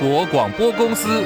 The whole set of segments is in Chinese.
国广播公司。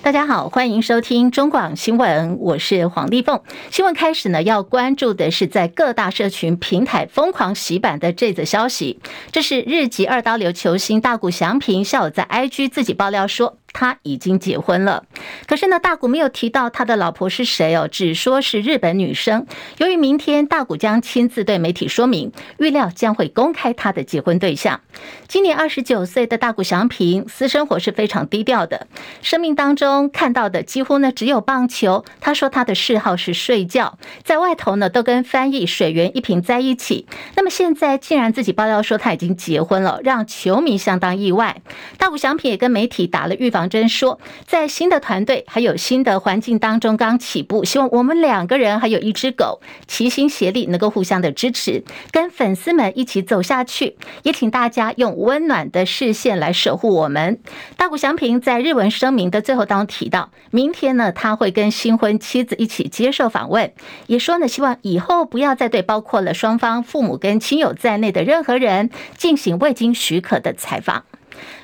大家好，欢迎收听中广新闻，我是黄丽凤。新闻开始呢，要关注的是在各大社群平台疯狂洗版的这则消息。这是日籍二刀流球星大谷翔平下午在 IG 自己爆料说。他已经结婚了，可是呢，大谷没有提到他的老婆是谁哦，只说是日本女生。由于明天大谷将亲自对媒体说明，预料将会公开他的结婚对象。今年二十九岁的大谷翔平，私生活是非常低调的，生命当中看到的几乎呢只有棒球。他说他的嗜好是睡觉，在外头呢都跟翻译水原一平在一起。那么现在竟然自己爆料说他已经结婚了，让球迷相当意外。大谷翔平也跟媒体打了预防。王真说，在新的团队还有新的环境当中刚起步，希望我们两个人还有一只狗齐心协力，能够互相的支持，跟粉丝们一起走下去。也请大家用温暖的视线来守护我们。大谷祥平在日文声明的最后当中提到，明天呢他会跟新婚妻子一起接受访问，也说呢希望以后不要再对包括了双方父母跟亲友在内的任何人进行未经许可的采访。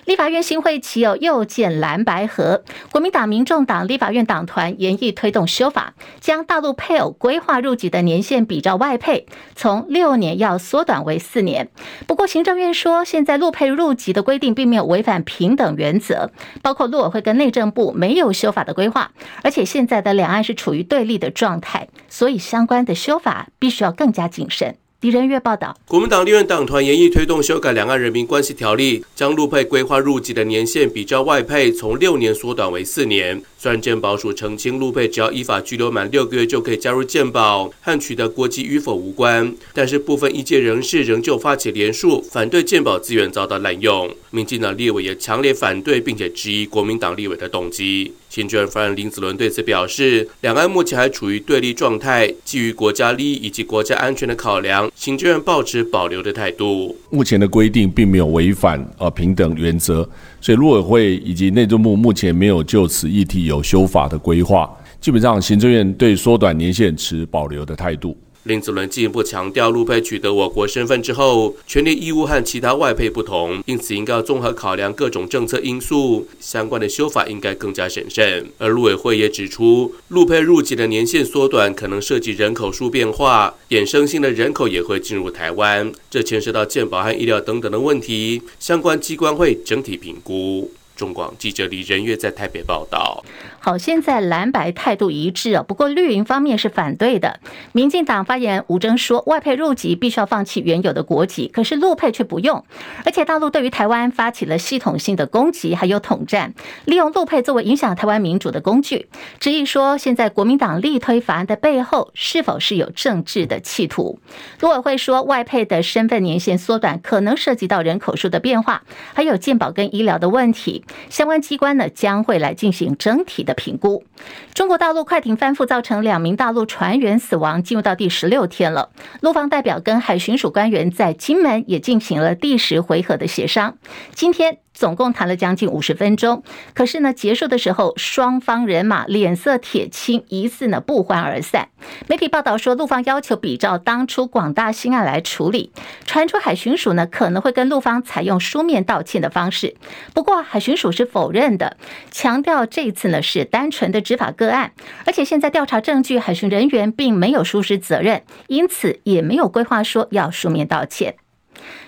立法院新会期有又见蓝白合，国民党、民众党立法院党团研议推动修法，将大陆配偶规划入籍的年限比照外配，从六年要缩短为四年。不过行政院说，现在陆配入籍的规定并没有违反平等原则，包括陆委会跟内政部没有修法的规划，而且现在的两岸是处于对立的状态，所以相关的修法必须要更加谨慎。狄仁月报道，国民党立院党团研议推动修改《两岸人民关系条例》，将陆配规划入籍的年限比照外配，从六年缩短为四年。虽然健保署澄清，陆配只要依法居留满六个月就可以加入健保，和取得国籍与否无关。但是部分医界人士仍旧发起联署，反对健保资源遭到滥用。民进党立委也强烈反对，并且质疑国民党立委的动机。行政院发言人林子伦对此表示，两岸目前还处于对立状态，基于国家利益以及国家安全的考量，行政院抱持保留的态度。目前的规定并没有违反呃平等原则。所以，陆委会以及内政部目前没有就此议题有修法的规划。基本上，行政院对缩短年限持保留的态度。林子伦进一步强调，陆配取得我国身份之后，权利义务和其他外配不同，因此应该要综合考量各种政策因素，相关的修法应该更加审慎。而陆委会也指出，陆配入籍的年限缩短，可能涉及人口数变化，衍生性的人口也会进入台湾，这牵涉到健保和医疗等等的问题，相关机关会整体评估。中广记者李仁月在台北报道。好，现在蓝白态度一致啊，不过绿营方面是反对的。民进党发言吴峥说，外配入籍必须要放弃原有的国籍，可是陆配却不用。而且大陆对于台湾发起了系统性的攻击，还有统战，利用陆配作为影响台湾民主的工具。质疑说，现在国民党力推法案的背后是否是有政治的企图？陆委会说，外配的身份年限缩短，可能涉及到人口数的变化，还有健保跟医疗的问题。相关机关呢，将会来进行整体的评估。中国大陆快艇翻覆，造成两名大陆船员死亡，进入到第十六天了。陆方代表跟海巡署官员在金门也进行了第十回合的协商。今天。总共谈了将近五十分钟，可是呢，结束的时候，双方人马脸色铁青，疑似呢不欢而散。媒体报道说，陆方要求比照当初广大兴案来处理，传出海巡署呢可能会跟陆方采用书面道歉的方式。不过海巡署是否认的，强调这次呢是单纯的执法个案，而且现在调查证据，海巡人员并没有疏失责任，因此也没有规划说要书面道歉。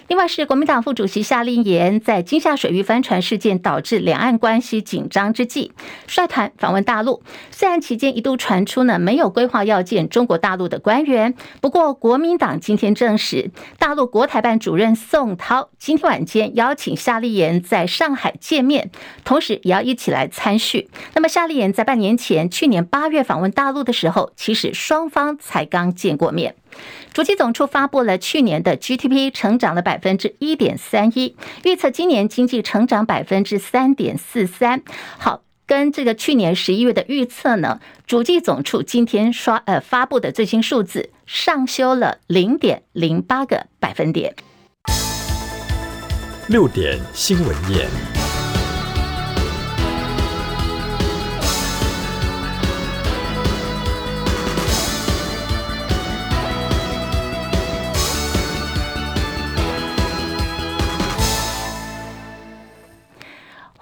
另外是国民党副主席夏立言在金厦水域帆船事件导致两岸关系紧张之际，率团访问大陆。虽然期间一度传出呢没有规划要见中国大陆的官员，不过国民党今天证实，大陆国台办主任宋涛今天晚间邀请夏立言在上海见面，同时也要一起来参叙。那么夏立言在半年前，去年八月访问大陆的时候，其实双方才刚见过面。主计总处发布了去年的 GDP 成长了百分之一点三一，预测今年经济成长百分之三点四三。好，跟这个去年十一月的预测呢，主计总处今天刷呃发布的最新数字上修了零点零八个百分点。六点新闻页。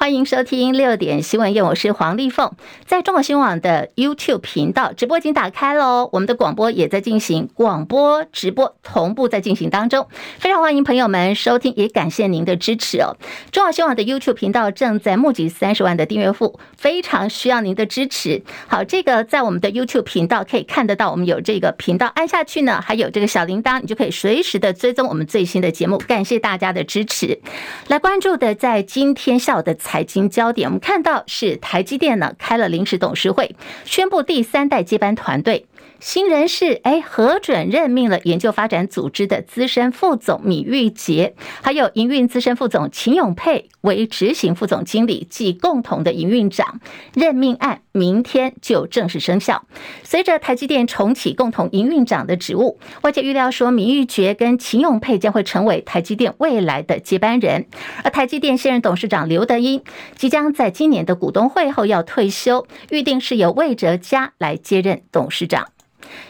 欢迎收听六点新闻夜，我是黄丽凤。在中国新闻网的 YouTube 频道直播已经打开喽，我们的广播也在进行，广播直播同步在进行当中，非常欢迎朋友们收听，也感谢您的支持哦。中国新闻网的 YouTube 频道正在募集三十万的订阅户，非常需要您的支持。好，这个在我们的 YouTube 频道可以看得到，我们有这个频道按下去呢，还有这个小铃铛，你就可以随时的追踪我们最新的节目。感谢大家的支持，来关注的在今天下午的。财经焦点，我们看到是台积电呢开了临时董事会，宣布第三代接班团队。新人事哎，核准任命了研究发展组织的资深副总米玉杰，还有营运资深副总秦永沛为执行副总经理及共同的营运长。任命案明天就正式生效。随着台积电重启共同营运长的职务，外界预料说米玉杰跟秦永沛将会成为台积电未来的接班人。而台积电现任董事长刘德英即将在今年的股东会后要退休，预定是由魏哲嘉来接任董事长。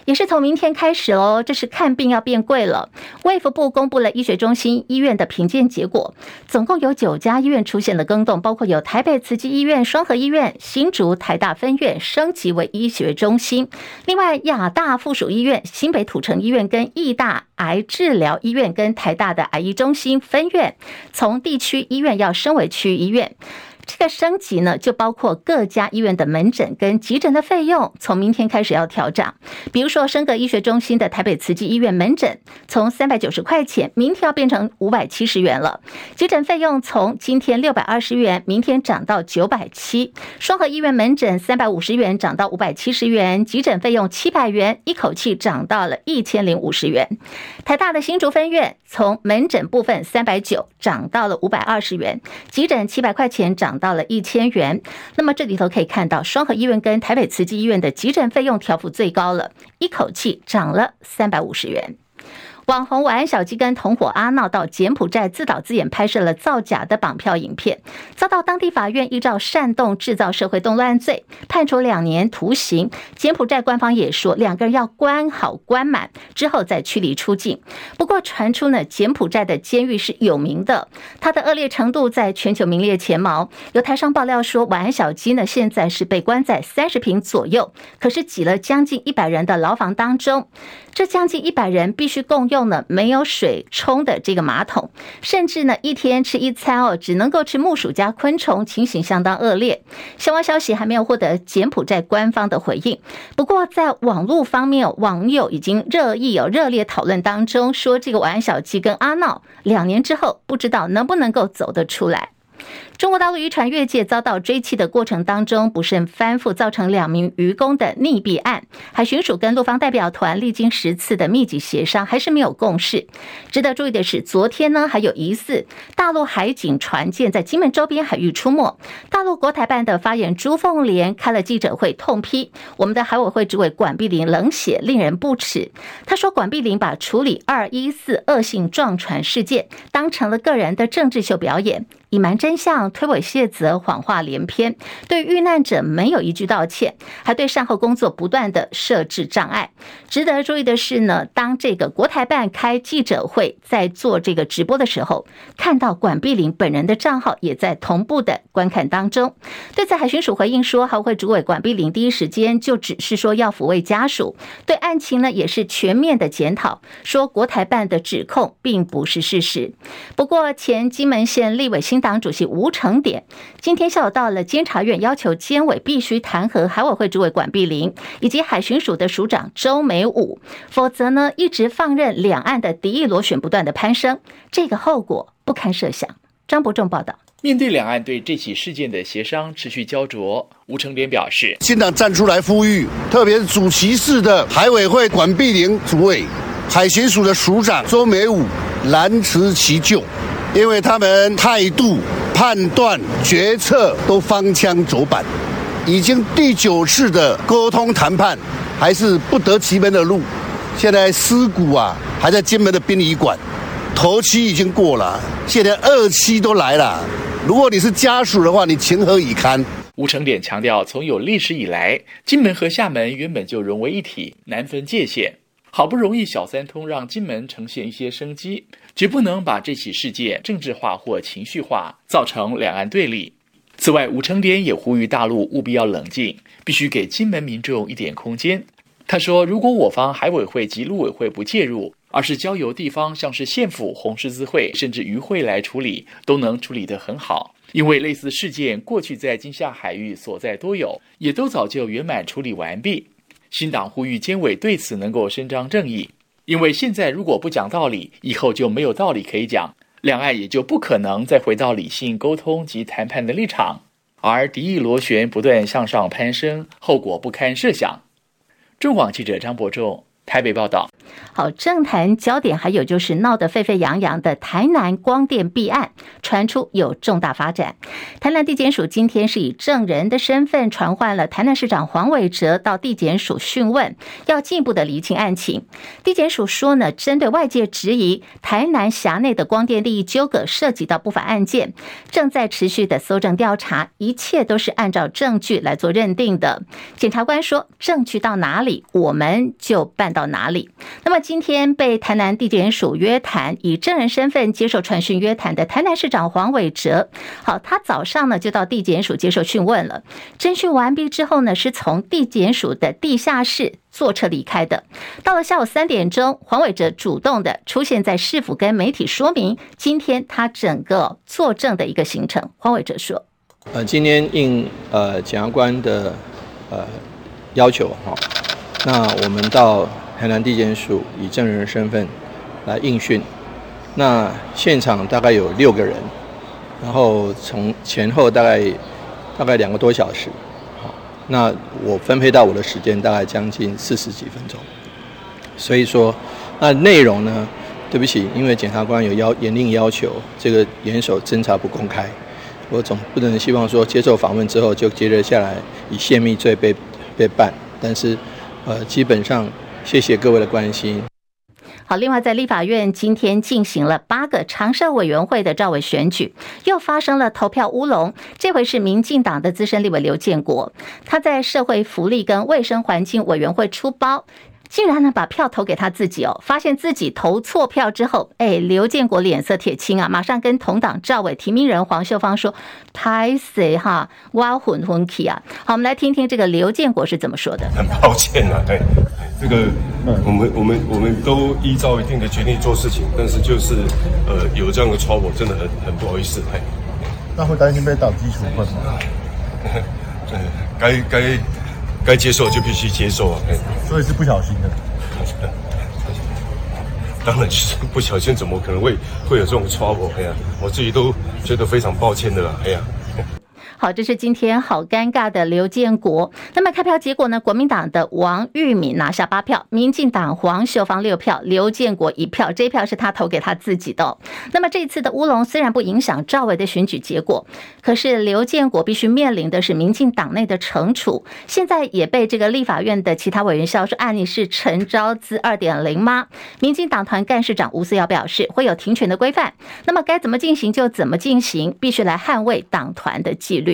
也是从明天开始哦，这是看病要变贵了。卫福部公布了医学中心医院的评鉴结果，总共有九家医院出现了更动，包括有台北慈济医院、双和医院、新竹台大分院升级为医学中心，另外亚大附属医院、新北土城医院跟义大癌治疗医院跟台大的癌医中心分院，从地区医院要升为区医院。这个升级呢，就包括各家医院的门诊跟急诊的费用，从明天开始要调涨。比如说，升格医学中心的台北慈济医院门诊，从三百九十块钱，明天要变成五百七十元了。急诊费用从今天六百二十元，明天涨到九百七。双和医院门诊三百五十元，涨到五百七十元，急诊费用七百元，一口气涨到了一千零五十元。台大的新竹分院从门诊部分三百九涨到了五百二十元，急诊七百块钱涨。到了一千元，那么这里头可以看到，双和医院跟台北慈济医院的急诊费用调幅最高了，一口气涨了三百五十元。网红晚安小鸡跟同伙阿闹到柬埔寨自导自演拍摄了造假的绑票影片，遭到当地法院依照煽动制造社会动乱罪判处两年徒刑。柬埔寨官方也说两个人要关好关满之后再驱离出境。不过传出呢，柬埔寨的监狱是有名的，它的恶劣程度在全球名列前茅。有台商爆料说，晚安小鸡呢现在是被关在三十平左右，可是挤了将近一百人的牢房当中。这将近一百人必须共用了没有水冲的这个马桶，甚至呢一天吃一餐哦，只能够吃木薯加昆虫，情形相当恶劣。相关消息还没有获得柬埔寨官方的回应。不过在网络方面，网友已经热议有热烈讨论当中，说这个晚安小鸡跟阿闹两年之后，不知道能不能够走得出来。中国大陆渔船越界遭到追缉的过程当中不慎翻覆，造成两名渔工的溺毙案。海巡署跟陆方代表团历经十次的密集协商，还是没有共识。值得注意的是，昨天呢还有疑似大陆海警船舰在金门周边海域出没。大陆国台办的发言人朱凤莲开了记者会，痛批我们的海委会主委管碧玲冷血，令人不齿。他说，管碧玲把处理二一四恶性撞船事件当成了个人的政治秀表演。隐瞒真相、推诿卸责、谎话连篇，对遇难者没有一句道歉，还对善后工作不断的设置障碍。值得注意的是呢，当这个国台办开记者会，在做这个直播的时候，看到管碧玲本人的账号也在同步的观看当中。对此，海巡署回应说，海会主委管碧玲第一时间就只是说要抚慰家属，对案情呢也是全面的检讨，说国台办的指控并不是事实。不过，前金门县立委新党主席吴成典今天下午到了监察院，要求监委必须弹劾海委会主委管碧玲以及海巡署的署长周美武，否则呢，一直放任两岸的敌意螺旋不断的攀升，这个后果不堪设想。张伯仲报道。面对两岸对这起事件的协商持续焦灼，吴成典表示，新党站出来呼吁，特别是主席室的海委会管碧玲主委，海巡署的署长周美武难辞其咎。因为他们态度、判断、决策都方腔走板，已经第九次的沟通谈判，还是不得其门的路。现在尸骨啊，还在金门的殡仪馆，头七已经过了，现在二期都来了。如果你是家属的话，你情何以堪？吴成典强调，从有历史以来，金门和厦门原本就融为一体，难分界限。好不容易小三通让金门呈现一些生机，绝不能把这起事件政治化或情绪化，造成两岸对立。此外，吴成莲也呼吁大陆务必要冷静，必须给金门民众一点空间。他说：“如果我方海委会及陆委会不介入，而是交由地方，像是县府、红十字会，甚至渔会来处理，都能处理得很好。因为类似事件过去在金厦海域所在多有，也都早就圆满处理完毕。新党呼吁监委对此能够伸张正义，因为现在如果不讲道理，以后就没有道理可以讲，两岸也就不可能再回到理性沟通及谈判的立场，而敌意螺旋不断向上攀升，后果不堪设想。”中广记者张伯仲台北报道。好，政坛焦点还有就是闹得沸沸扬扬的台南光电弊案，传出有重大发展。台南地检署今天是以证人的身份传唤了台南市长黄伟哲到地检署讯问，要进一步的厘清案情。地检署说呢，针对外界质疑台南辖内的光电利益纠葛涉及到不法案件，正在持续的搜证调查，一切都是按照证据来做认定的。检察官说，证据到哪里，我们就办到哪里。那么今天被台南地检署约谈，以证人身份接受传讯约谈的台南市长黄伟哲，好，他早上呢就到地检署接受讯问了。侦讯完毕之后呢，是从地检署的地下室坐车离开的。到了下午三点钟，黄伟哲主动的出现在市府跟媒体说明今天他整个作证的一个行程。黄伟哲说：“呃，今天应呃检察官的呃要求哈，那我们到。”台南地检署以证人的身份来应讯，那现场大概有六个人，然后从前后大概大概两个多小时，好，那我分配到我的时间大概将近四十几分钟，所以说那内容呢，对不起，因为检察官有要严令要求，这个严守侦查不公开，我总不能希望说接受访问之后就接着下来以泄密罪被被办，但是呃基本上。谢谢各位的关心。好，另外在立法院今天进行了八个常设委员会的召委选举，又发生了投票乌龙。这回是民进党的资深立委刘建国，他在社会福利跟卫生环境委员会出包。竟然呢把票投给他自己哦，发现自己投错票之后，哎，刘建国脸色铁青啊，马上跟同党赵伟提名人黄秀芳说：“太谁哈，挖混混气啊！”好，我们来听听这个刘建国是怎么说的。很抱歉啊，哎，这个我们我们我们都依照一定的权利做事情，但是就是呃有这样的 trouble，真的很很不好意思。哎，那会担心被党纪处分吗？对，该该。该接受就必须接受啊！所以是不小心的。当然是不小心，怎么可能会会有这种 trouble？哎呀，我自己都觉得非常抱歉的啦！哎呀。好，这是今天好尴尬的刘建国。那么开票结果呢？国民党的王玉敏拿下八票，民进党黄秀芳六票，刘建国一票。这一票是他投给他自己的。那么这次的乌龙虽然不影响赵薇的选举结果，可是刘建国必须面临的是民进党内的惩处。现在也被这个立法院的其他委员笑说：“啊，你是陈昭资二点零吗？”民进党团干事长吴思瑶表示，会有停权的规范。那么该怎么进行就怎么进行，必须来捍卫党团的纪律。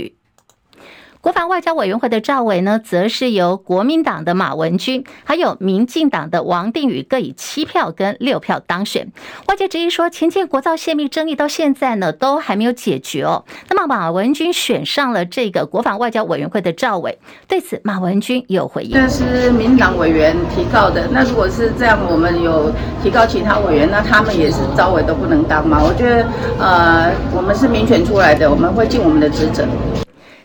国防外交委员会的召委呢，则是由国民党的马文君，还有民进党的王定宇各以七票跟六票当选。外界质疑说，前建国造泄密争议到现在呢，都还没有解决哦。那么马文君选上了这个国防外交委员会的召委，对此马文君有回应：这是民党委员提告的，那如果是这样，我们有提告其他委员，那他们也是召委都不能当吗？我觉得，呃，我们是民选出来的，我们会尽我们的职责。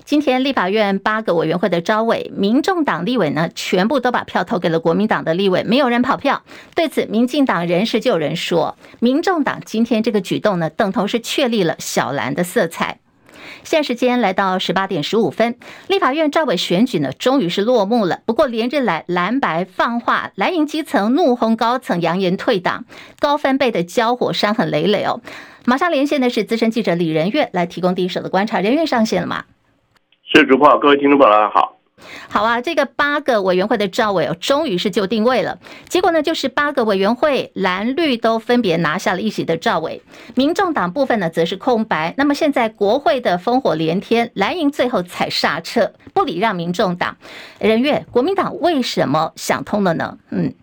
今天立法院八个委员会的招委，民众党立委呢，全部都把票投给了国民党的立委，没有人跑票。对此，民进党人士就有人说，民众党今天这个举动呢，等同是确立了小蓝的色彩。现在时间来到十八点十五分，立法院赵委选举呢，终于是落幕了。不过连日来蓝白放话，蓝营基层怒轰高层，扬言退党，高分贝的交火伤痕累累哦。马上连线的是资深记者李仁月，来提供第一手的观察。仁月上线了吗？是主播，各位听众朋友，大家好。好啊，这个八个委员会的赵伟，终于是就定位了。结果呢，就是八个委员会蓝绿都分别拿下了一席的赵伟，民众党部分呢则是空白。那么现在国会的烽火连天，蓝营最后踩刹车，不礼让民众党。任月，国民党为什么想通了呢？嗯，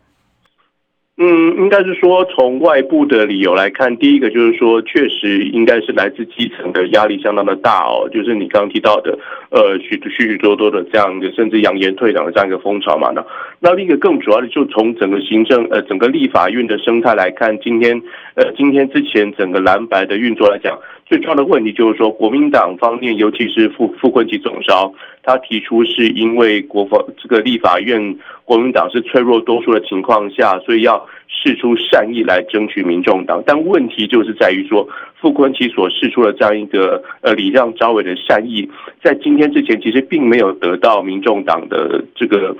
嗯，应该是说，从外部的理由来看，第一个就是说，确实应该是来自基层的压力相当的大哦，就是你刚刚提到的，呃，许许许多多的这样一个甚至扬言退党的这样一个风潮嘛。那那另一个更主要的，就从整个行政呃整个立法院的生态来看，今天呃今天之前整个蓝白的运作来讲。最重要的问题就是说，国民党方面，尤其是傅傅崐萁总召，他提出是因为国防这个立法院国民党是脆弱多数的情况下，所以要试出善意来争取民众党。但问题就是在于说，傅崐萁所释出的这样一个呃礼让招委的善意，在今天之前其实并没有得到民众党的这个。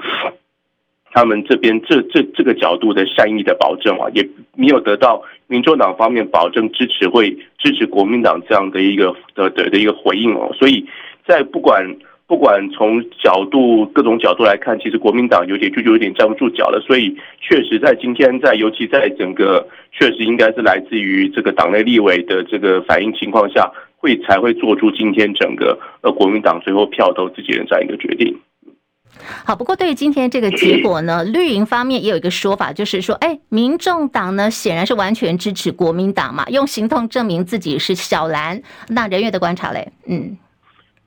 他们这边这这这个角度的善意的保证啊，也没有得到民众党方面保证支持会支持国民党这样的一个的的的一个回应哦，所以在不管不管从角度各种角度来看，其实国民党有点就就有点站不住脚了，所以确实在今天在尤其在整个确实应该是来自于这个党内立委的这个反应情况下，会才会做出今天整个呃国民党最后票投自己人这样一个决定。好，不过对于今天这个结果呢，绿营方面也有一个说法，就是说，哎，民众党呢显然是完全支持国民党嘛，用行动证明自己是小蓝。那人员的观察嘞，嗯，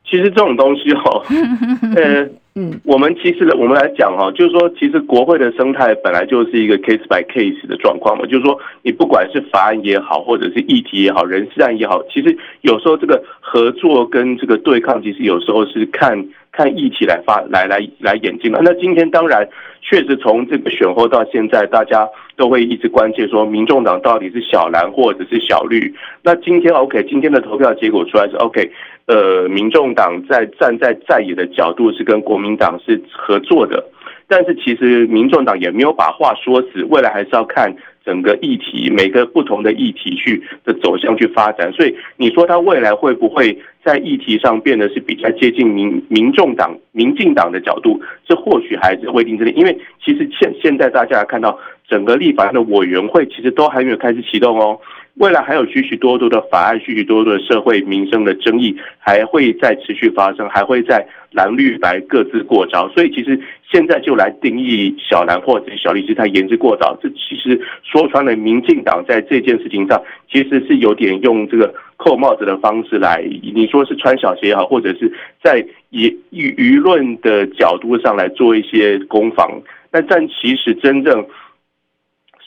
其实这种东西哈，呃，嗯，我们其实我们来讲哈，就是说，其实国会的生态本来就是一个 case by case 的状况嘛，就是说，你不管是法案也好，或者是议题也好，人事案也好，其实有时候这个合作跟这个对抗，其实有时候是看。看议题来发来来来演进了。那今天当然确实从这个选后到现在，大家都会一直关切说，民众党到底是小蓝或者是小绿。那今天 OK，今天的投票结果出来是 OK，呃，民众党在站在在野的角度是跟国民党是合作的，但是其实民众党也没有把话说死，未来还是要看。整个议题，每个不同的议题去的走向去发展，所以你说他未来会不会在议题上变得是比较接近民民众党、民进党的角度？这或许还是未定之列。因为其实现现在大家看到整个立法院的委员会其实都还没有开始启动哦。未来还有许许多多的法案，许许多多的社会民生的争议还会再持续发生，还会在蓝绿白各自过招，所以其实现在就来定义小蓝或者小绿是太言之过早。这其实说穿了，民进党在这件事情上其实是有点用这个扣帽子的方式来，你说是穿小鞋也好，或者是在以舆舆论的角度上来做一些攻防。但但其实真正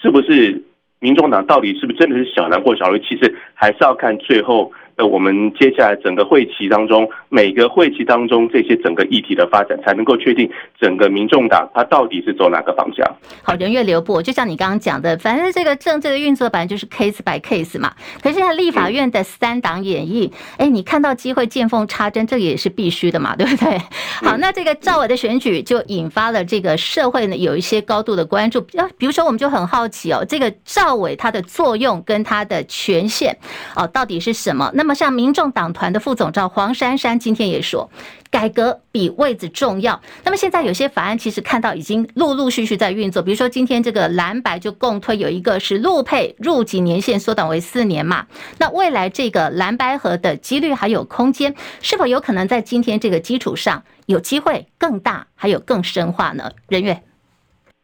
是不是？民众党到底是不是真的是小蓝或小绿？其实还是要看最后。呃，我们接下来整个会期当中，每个会期当中这些整个议题的发展，才能够确定整个民众党它到底是走哪个方向。好，人员留步，就像你刚刚讲的，反正这个政治的运作本来就是 case by case 嘛。可是现在立法院的三党演绎，哎、嗯，你看到机会见缝插针，这个也是必须的嘛，对不对？好，那这个赵伟的选举就引发了这个社会呢有一些高度的关注。啊，比如说我们就很好奇哦，这个赵伟他的作用跟他的权限哦到底是什么？那么那么，像民众党团的副总召黄珊珊今天也说，改革比位子重要。那么现在有些法案其实看到已经陆陆续续在运作，比如说今天这个蓝白就共推有一个是陆配入籍年限缩短为四年嘛。那未来这个蓝白合的几率还有空间，是否有可能在今天这个基础上有机会更大，还有更深化呢？人员。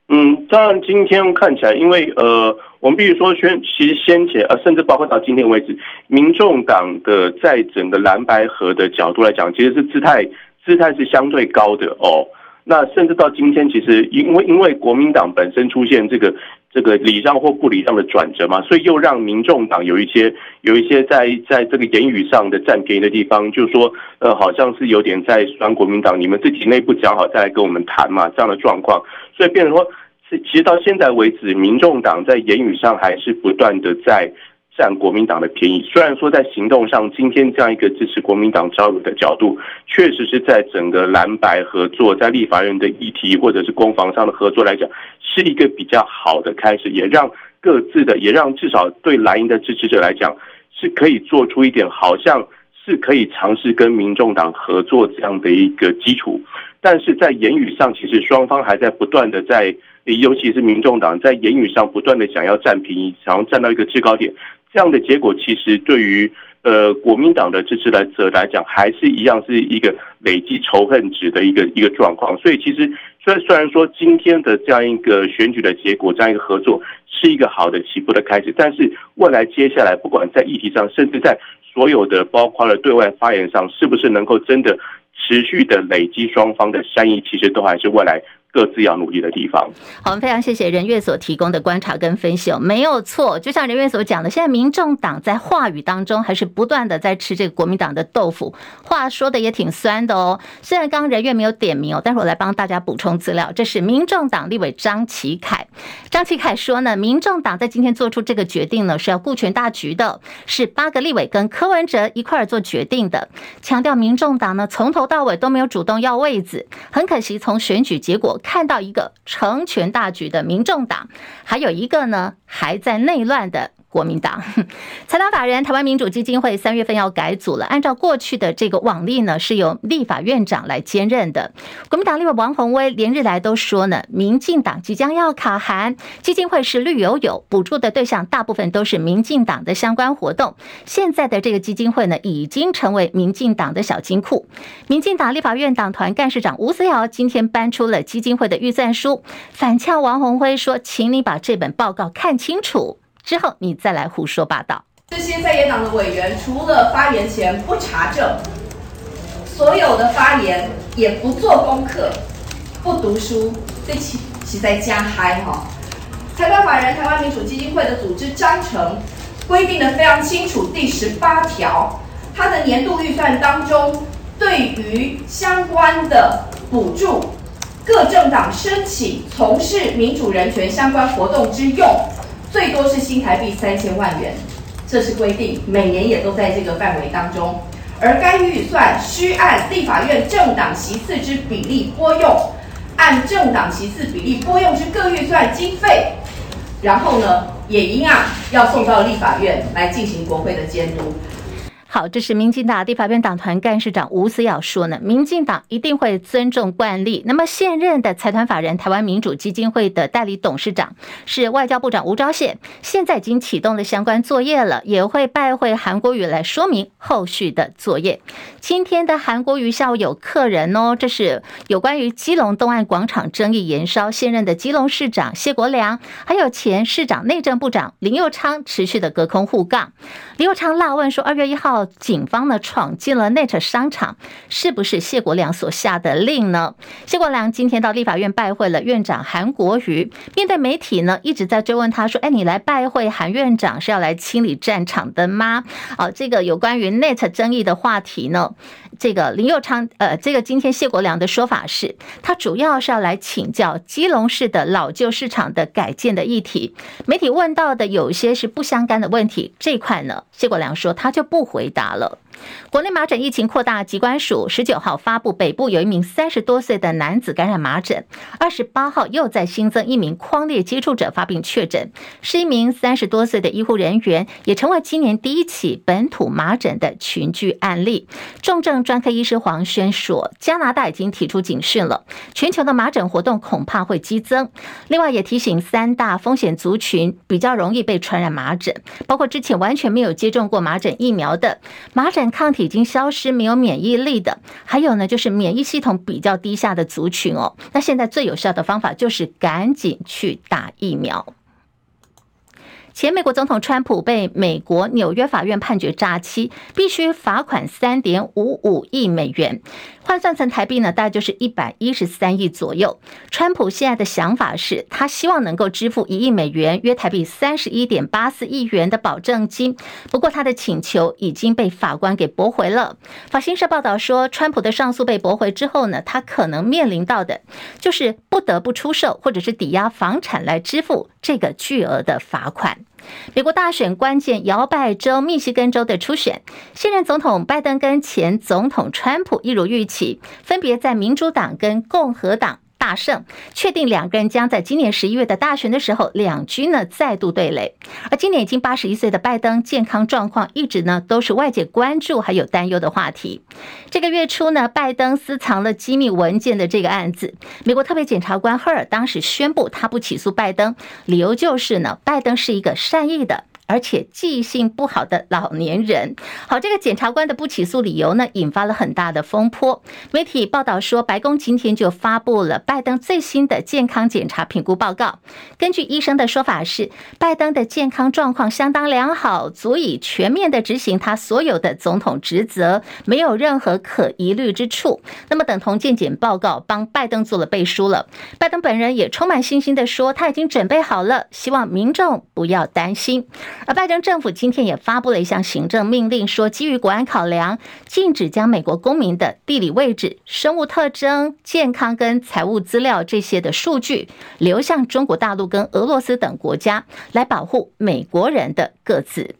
嗯，当然，今天看起来，因为呃，我们必须说，先其实先前呃，甚至包括到今天为止，民众党的在整个蓝白河的角度来讲，其实是姿态姿态是相对高的哦。那甚至到今天，其实因为因为国民党本身出现这个这个礼让或不礼让的转折嘛，所以又让民众党有一些有一些在在这个言语上的占便宜的地方，就是说呃，好像是有点在酸国民党，你们自己内部讲好再来跟我们谈嘛，这样的状况。所以变成说，其实到现在为止，民众党在言语上还是不断的在占国民党的便宜。虽然说在行动上，今天这样一个支持国民党招委的角度，确实是在整个蓝白合作，在立法院的议题或者是攻防上的合作来讲，是一个比较好的开始，也让各自的，也让至少对蓝营的支持者来讲，是可以做出一点，好像是可以尝试跟民众党合作这样的一个基础。但是在言语上，其实双方还在不断的在，尤其是民众党在言语上不断的想要占便宜，想要占到一个制高点，这样的结果其实对于呃国民党的支持者来讲，还是一样是一个累积仇恨值的一个一个状况。所以其实虽然虽然说今天的这样一个选举的结果，这样一个合作是一个好的起步的开始，但是未来接下来不管在议题上，甚至在所有的包括了对外发言上，是不是能够真的持续的累积双方的善意，其实都还是未来。各自要努力的地方。好，我们非常谢谢任月所提供的观察跟分析哦，没有错。就像任月所讲的，现在民众党在话语当中还是不断的在吃这个国民党的豆腐，话说的也挺酸的哦。虽然刚刚任月没有点名哦，待会儿我来帮大家补充资料。这是民众党立委张启凯，张启凯说呢，民众党在今天做出这个决定呢，是要顾全大局的，是八个立委跟柯文哲一块儿做决定的，强调民众党呢从头到尾都没有主动要位子，很可惜从选举结果。看到一个成全大局的民众党，还有一个呢还在内乱的。国民党 财团法人台湾民主基金会三月份要改组了。按照过去的这个往例呢，是由立法院长来兼任的。国民党立委王鸿薇连日来都说呢，民进党即将要卡韩，基金会是绿油油，补助的对象大部分都是民进党的相关活动。现在的这个基金会呢，已经成为民进党的小金库。民进党立法院党团干事长吴思瑶今天搬出了基金会的预算书，反呛王鸿薇说：“请你把这本报告看清楚。”之后你再来胡说八道。这些在野党的委员，除了发言前不查证，所有的发言也不做功课，不读书，这其实在加嗨哈。财团法人台湾民主基金会的组织章程规定的非常清楚，第十八条，它的年度预算当中，对于相关的补助，各政党申请从事民主人权相关活动之用。最多是新台币三千万元，这是规定，每年也都在这个范围当中。而该预算需按立法院政党席次之比例拨用，按政党席次比例拨用之各预算经费，然后呢，也一样要送到立法院来进行国会的监督。好，这是民进党立法院党团干事长吴思耀说呢，民进党一定会尊重惯例。那么现任的财团法人台湾民主基金会的代理董事长是外交部长吴钊燮，现在已经启动了相关作业了，也会拜会韩国瑜来说明后续的作业。今天的韩国瑜下午有客人哦，这是有关于基隆东岸广场争议延烧，现任的基隆市长谢国良，还有前市长内政部长林佑昌持续的隔空互杠。林佑昌辣问说，二月一号。警方呢闯进了 Net 商场，是不是谢国良所下的令呢？谢国良今天到立法院拜会了院长韩国瑜，面对媒体呢一直在追问他说：“哎，你来拜会韩院长是要来清理战场的吗？”哦，这个有关于 Net 争议的话题呢，这个林佑昌呃，这个今天谢国良的说法是，他主要是要来请教基隆市的老旧市场的改建的议题。媒体问到的有些是不相干的问题，这块呢，谢国良说他就不回答了。国内麻疹疫情扩大，疾管署十九号发布，北部有一名三十多岁的男子感染麻疹，二十八号又再新增一名框列接触者发病确诊，是一名三十多岁的医护人员，也成为今年第一起本土麻疹的群聚案例。重症专科医师黄轩说，加拿大已经提出警讯了，全球的麻疹活动恐怕会激增。另外也提醒三大风险族群比较容易被传染麻疹，包括之前完全没有接种过麻疹疫苗的麻疹。抗体已经消失，没有免疫力的，还有呢，就是免疫系统比较低下的族群哦。那现在最有效的方法就是赶紧去打疫苗。前美国总统川普被美国纽约法院判决诈欺，必须罚款三点五五亿美元。换算成台币呢，大概就是一百一十三亿左右。川普现在的想法是他希望能够支付一亿美元，约台币三十一点八四亿元的保证金。不过他的请求已经被法官给驳回了。法新社报道说，川普的上诉被驳回之后呢，他可能面临到的就是不得不出售或者是抵押房产来支付这个巨额的罚款。美国大选关键摇摆州密西根州的初选，现任总统拜登跟前总统川普一如预期，分别在民主党跟共和党大胜，确定两个人将在今年十一月的大选的时候，两军呢再度对垒。而今年已经八十一岁的拜登，健康状况一直呢都是外界关注还有担忧的话题。这个月初呢，拜登私藏了机密文件的这个案子，美国特别检察官赫尔当时宣布他不起诉拜登，理由就是呢，拜登是一个善意的。而且记性不好的老年人。好，这个检察官的不起诉理由呢，引发了很大的风波。媒体报道说，白宫今天就发布了拜登最新的健康检查评估报告。根据医生的说法是，拜登的健康状况相当良好，足以全面的执行他所有的总统职责，没有任何可疑虑之处。那么，等同健检报告帮拜登做了背书了。拜登本人也充满信心的说，他已经准备好了，希望民众不要担心。而拜登政府今天也发布了一项行政命令，说基于国安考量，禁止将美国公民的地理位置、生物特征、健康跟财务资料这些的数据流向中国大陆跟俄罗斯等国家，来保护美国人的各自。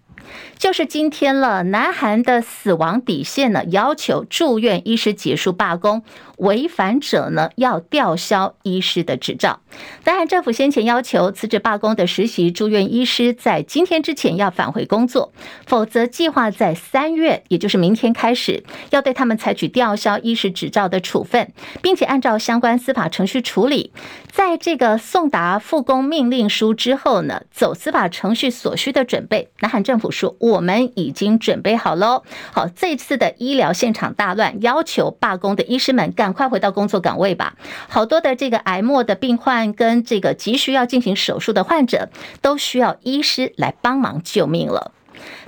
就是今天了，南韩的死亡底线呢，要求住院医师结束罢工。违反者呢，要吊销医师的执照。南韩政府先前要求辞职罢工的实习住院医师在今天之前要返回工作，否则计划在三月，也就是明天开始，要对他们采取吊销医师执照的处分，并且按照相关司法程序处理。在这个送达复工命令书之后呢，走司法程序所需的准备，南韩政府说我们已经准备好喽。好，这次的医疗现场大乱，要求罢工的医师们干赶快回到工作岗位吧！好多的这个癌末的病患跟这个急需要进行手术的患者，都需要医师来帮忙救命了。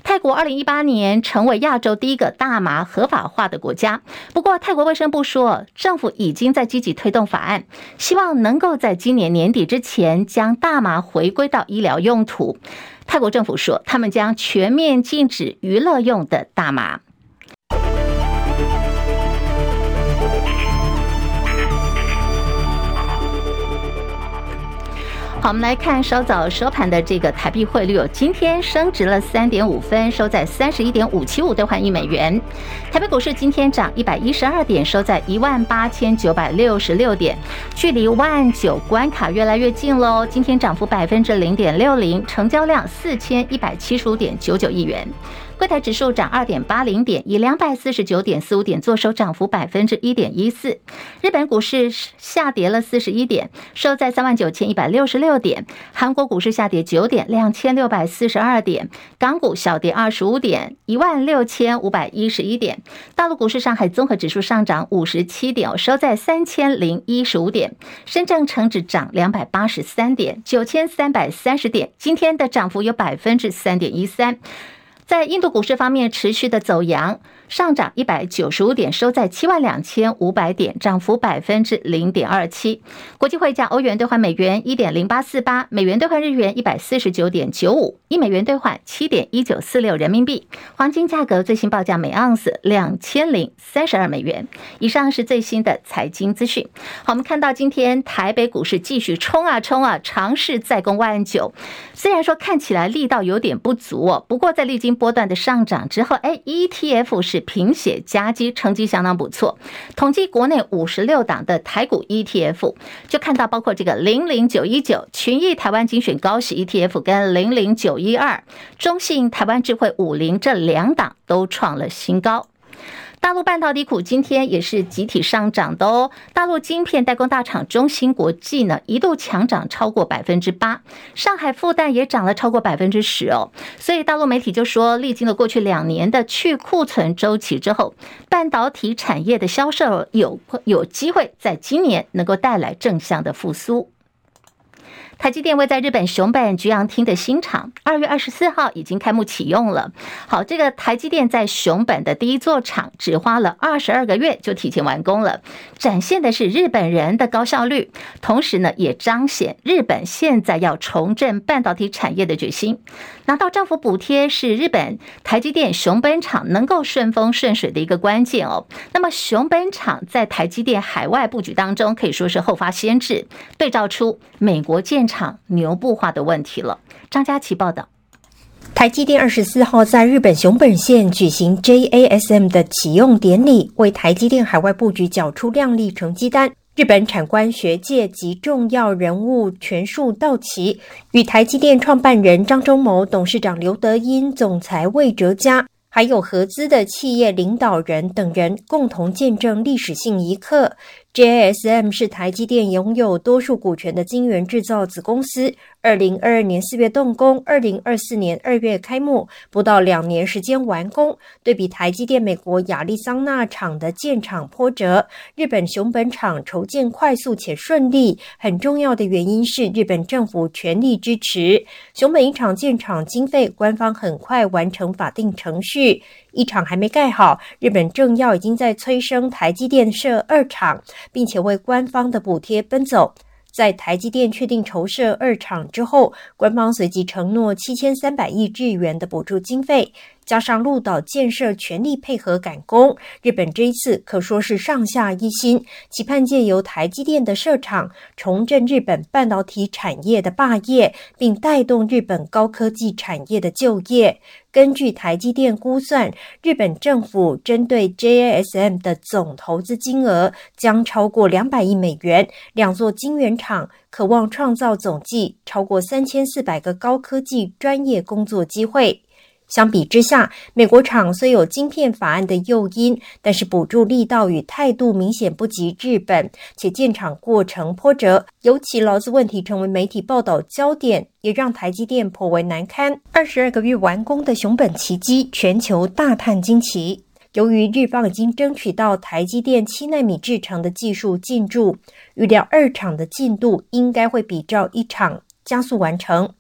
泰国二零一八年成为亚洲第一个大麻合法化的国家，不过泰国卫生部说，政府已经在积极推动法案，希望能够在今年年底之前将大麻回归到医疗用途。泰国政府说，他们将全面禁止娱乐用的大麻。好，我们来看稍早收盘的这个台币汇率，今天升值了三点五分，收在三十一点五七五兑换一美元。台北股市今天涨一百一十二点，收在一万八千九百六十六点，距离万九关卡越来越近喽。今天涨幅百分之零点六零，成交量四千一百七十五点九九亿元。柜台指数涨二点八零点，以两百四十九点四五点做收，涨幅百分之一点一四。日本股市下跌了四十一点，收在三万九千一百六十六点。韩国股市下跌九点，两千六百四十二点。港股小跌二十五点，一万六千五百一十一点。大陆股市，上海综合指数上涨五十七点，收在三千零一十五点。深圳成指涨两百八十三点，九千三百三十点。今天的涨幅有百分之三点一三。在印度股市方面，持续的走阳。上涨一百九十五点，收在七万两千五百点，涨幅百分之零点二七。国际汇价，欧元兑换美元一点零八四八，美元兑换日元一百四十九点九五，一美元兑换七点一九四六人民币。黄金价格最新报价每盎司两千零三十二美元。以上是最新的财经资讯。好，我们看到今天台北股市继续冲啊冲啊，尝试再攻万九。虽然说看起来力道有点不足哦，不过在历经波段的上涨之后，哎，ETF 是。贫血夹击成绩相当不错。统计国内五十六档的台股 ETF，就看到包括这个零零九一九群益台湾精选高息 ETF 跟零零九一二中信台湾智慧五零这两档都创了新高。大陆半导体股今天也是集体上涨的哦。大陆晶片代工大厂中芯国际呢，一度强涨超过百分之八，上海复旦也涨了超过百分之十哦。所以大陆媒体就说，历经了过去两年的去库存周期之后，半导体产业的销售有有机会在今年能够带来正向的复苏。台积电位在日本熊本菊阳町的新厂，二月二十四号已经开幕启用了。好，这个台积电在熊本的第一座厂，只花了二十二个月就提前完工了，展现的是日本人的高效率，同时呢，也彰显日本现在要重振半导体产业的决心。拿到政府补贴是日本台积电熊本厂能够顺风顺水的一个关键哦。那么熊本厂在台积电海外布局当中，可以说是后发先至，对照出美国建厂牛步化的问题了。张佳琪报道，台积电二十四号在日本熊本县举行 JASM 的启用典礼，为台积电海外布局缴出亮丽成绩单。日本产官学界及重要人物全数到齐，与台积电创办人张忠谋、董事长刘德音、总裁魏哲家，还有合资的企业领导人等人共同见证历史性一刻。JASM 是台积电拥有多数股权的晶圆制造子公司。二零二二年四月动工，二零二四年二月开幕，不到两年时间完工。对比台积电美国亚利桑那厂的建厂波折，日本熊本厂筹建快速且顺利。很重要的原因是日本政府全力支持熊本一厂建厂经费，官方很快完成法定程序。一厂还没盖好，日本政要已经在催生台积电设二厂，并且为官方的补贴奔走。在台积电确定筹设二厂之后，官方随即承诺七千三百亿日元的补助经费。加上鹿岛建设全力配合赶工，日本这一次可说是上下一心，期盼借由台积电的设厂，重振日本半导体产业的霸业，并带动日本高科技产业的就业。根据台积电估算，日本政府针对 JASM 的总投资金额将超过两百亿美元，两座晶圆厂可望创造总计超过三千四百个高科技专业工作机会。相比之下，美国厂虽有晶片法案的诱因，但是补助力道与态度明显不及日本，且建厂过程波折，尤其劳资问题成为媒体报道焦点，也让台积电颇为难堪。二十二个月完工的熊本奇迹，全球大叹惊奇。由于日方已经争取到台积电七纳米制程的技术进驻，预料二厂的进度应该会比照一厂加速完成。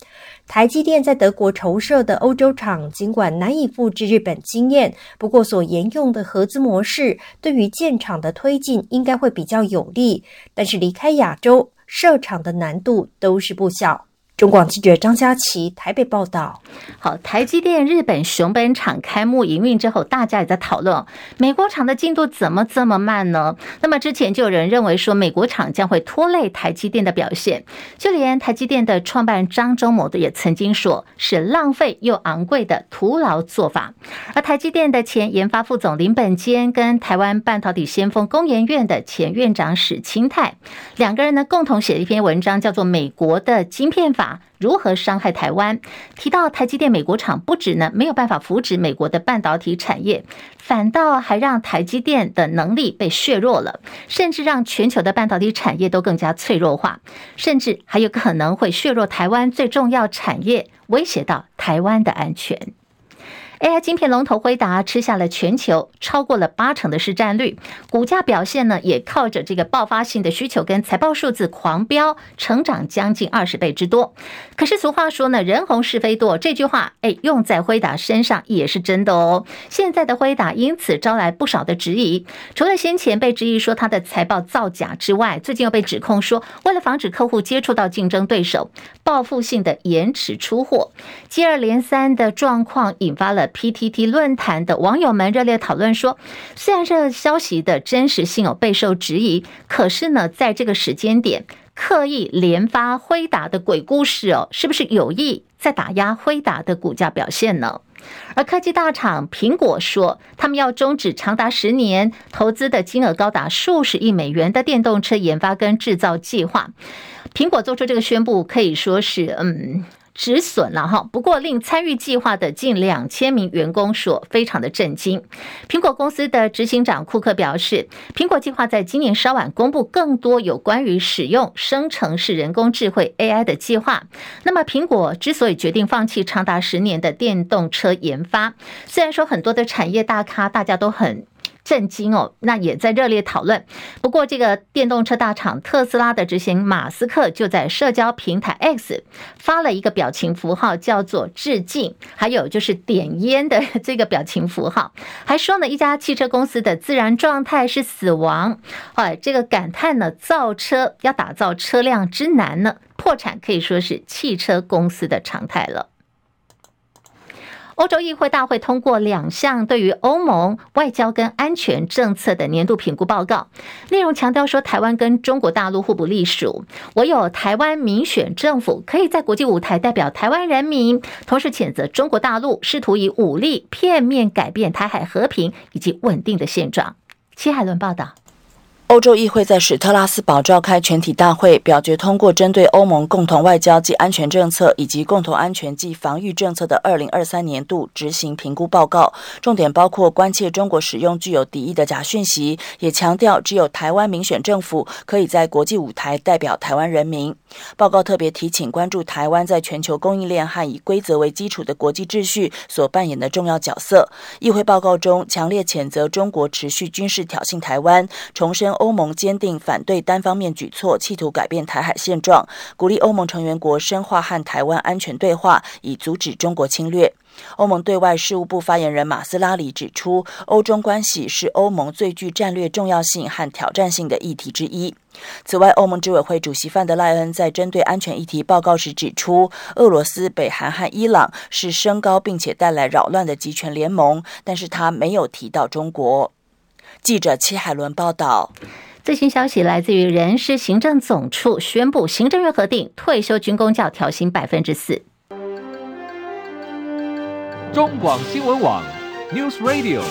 台积电在德国筹设的欧洲厂，尽管难以复制日本经验，不过所沿用的合资模式，对于建厂的推进应该会比较有利。但是离开亚洲设厂的难度都是不小。中广记者张佳琪台北报道。好，台积电日本熊本厂开幕营运之后，大家也在讨论美国厂的进度怎么这么慢呢？那么之前就有人认为说，美国厂将会拖累台积电的表现，就连台积电的创办人张忠谋的也曾经说是浪费又昂贵的徒劳做法。而台积电的前研发副总林本坚跟台湾半导体先锋工研院的前院长史清泰两个人呢，共同写了一篇文章，叫做《美国的晶片法》。如何伤害台湾？提到台积电美国厂不止呢没有办法扶植美国的半导体产业，反倒还让台积电的能力被削弱了，甚至让全球的半导体产业都更加脆弱化，甚至还有可能会削弱台湾最重要产业，威胁到台湾的安全。AI 晶片龙头辉达吃下了全球超过了八成的市占率，股价表现呢也靠着这个爆发性的需求跟财报数字狂飙，成长将近二十倍之多。可是俗话说呢，人红是非多，这句话哎用在辉达身上也是真的哦。现在的辉达因此招来不少的质疑，除了先前被质疑说它的财报造假之外，最近又被指控说为了防止客户接触到竞争对手，报复性的延迟出货，接二连三的状况引发了。PTT 论坛的网友们热烈讨论说，虽然这消息的真实性有备受质疑，可是呢，在这个时间点刻意连发辉达的鬼故事哦，是不是有意在打压辉达的股价表现呢？而科技大厂苹果说，他们要终止长达十年、投资的金额高达数十亿美元的电动车研发跟制造计划。苹果做出这个宣布，可以说是嗯。止损了哈，不过令参与计划的近两千名员工说非常的震惊。苹果公司的执行长库克表示，苹果计划在今年稍晚公布更多有关于使用生成式人工智慧 AI 的计划。那么，苹果之所以决定放弃长达十年的电动车研发，虽然说很多的产业大咖大家都很。震惊哦，那也在热烈讨论。不过，这个电动车大厂特斯拉的执行马斯克就在社交平台 X 发了一个表情符号，叫做致敬，还有就是点烟的这个表情符号，还说呢，一家汽车公司的自然状态是死亡。哎，这个感叹呢，造车要打造车辆之难呢，破产可以说是汽车公司的常态了。欧洲议会大会通过两项对于欧盟外交跟安全政策的年度评估报告，内容强调说，台湾跟中国大陆互不隶属，唯有台湾民选政府可以在国际舞台代表台湾人民，同时谴责中国大陆试图以武力片面改变台海和平以及稳定的现状。齐海伦报道。欧洲议会在史特拉斯堡召开全体大会，表决通过针对欧盟共同外交及安全政策以及共同安全及防御政策的二零二三年度执行评估报告。重点包括关切中国使用具有敌意的假讯息，也强调只有台湾民选政府可以在国际舞台代表台湾人民。报告特别提请关注台湾在全球供应链和以规则为基础的国际秩序所扮演的重要角色。议会报告中强烈谴责中国持续军事挑衅台湾，重申。欧盟坚定反对单方面举措，企图改变台海现状，鼓励欧盟成员国深化和台湾安全对话，以阻止中国侵略。欧盟对外事务部发言人马斯拉里指出，欧中关系是欧盟最具战略重要性和挑战性的议题之一。此外，欧盟执委会主席范德赖恩在针对安全议题报告时指出，俄罗斯、北韩和伊朗是升高并且带来扰乱的极权联盟，但是他没有提到中国。记者齐海伦报道，最新消息来自于人事行政总处宣布，行政院核定退休军工教调薪百分之四。中广新闻网 News Radio。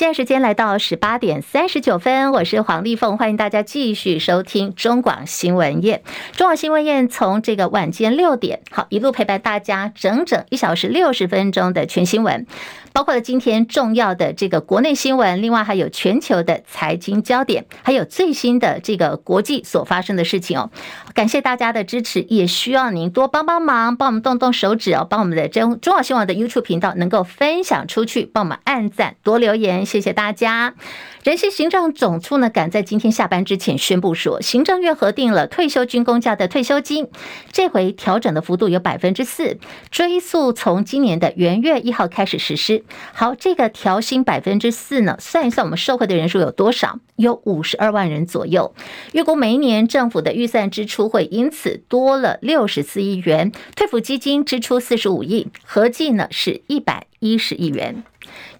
现在时间来到十八点三十九分，我是黄丽凤，欢迎大家继续收听中广新闻夜。中广新闻夜从这个晚间六点，好，一路陪伴大家整整一小时六十分钟的全新闻。包括了今天重要的这个国内新闻，另外还有全球的财经焦点，还有最新的这个国际所发生的事情哦。感谢大家的支持，也需要您多帮帮忙，帮我们动动手指哦，帮我们的中中广新闻的 YouTube 频道能够分享出去，帮我们按赞、多留言，谢谢大家。人事行政总处呢，赶在今天下班之前宣布说，行政院核定了退休军公教的退休金，这回调整的幅度有百分之四，追溯从今年的元月一号开始实施。好，这个调薪百分之四呢，算一算我们受惠的人数有多少？有五十二万人左右。预估每一年政府的预算支出会因此多了六十四亿元，退抚基金支出四十五亿，合计呢是一百一十亿元。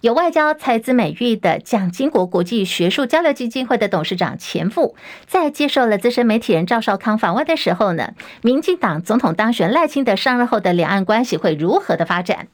有外交才子美誉的蒋经国国际学术交流基金会的董事长钱复，在接受了资深媒体人赵少康访问的时候呢，民进党总统当选赖清德上任后的两岸关系会如何的发展，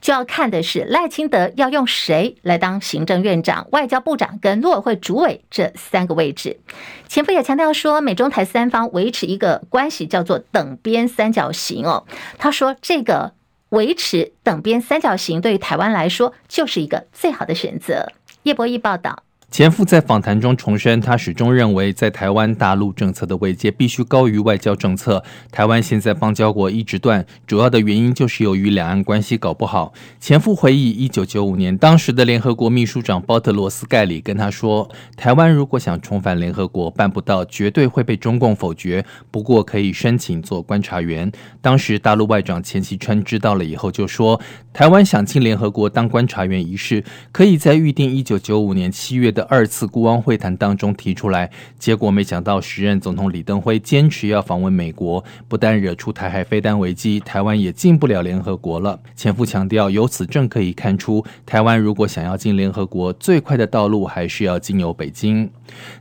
就要看的是赖清德要用谁来当行政院长、外交部长跟陆委会主委这三个位置。钱复也强调说，美中台三方维持一个关系叫做等边三角形哦，他说这个。维持等边三角形对于台湾来说就是一个最好的选择。叶博弈报道。前夫在访谈中重申，他始终认为，在台湾大陆政策的位阶必须高于外交政策。台湾现在邦交国一直断，主要的原因就是由于两岸关系搞不好。前夫回忆，一九九五年，当时的联合国秘书长鲍特罗斯盖里跟他说，台湾如果想重返联合国，办不到，绝对会被中共否决。不过可以申请做观察员。当时大陆外长钱其琛知道了以后就说，台湾想进联合国当观察员一事，可以在预定一九九五年七月的。二次孤汪会谈当中提出来，结果没想到时任总统李登辉坚持要访问美国，不但惹出台海飞弹危机，台湾也进不了联合国了。钱复强调，由此正可以看出，台湾如果想要进联合国，最快的道路还是要经由北京。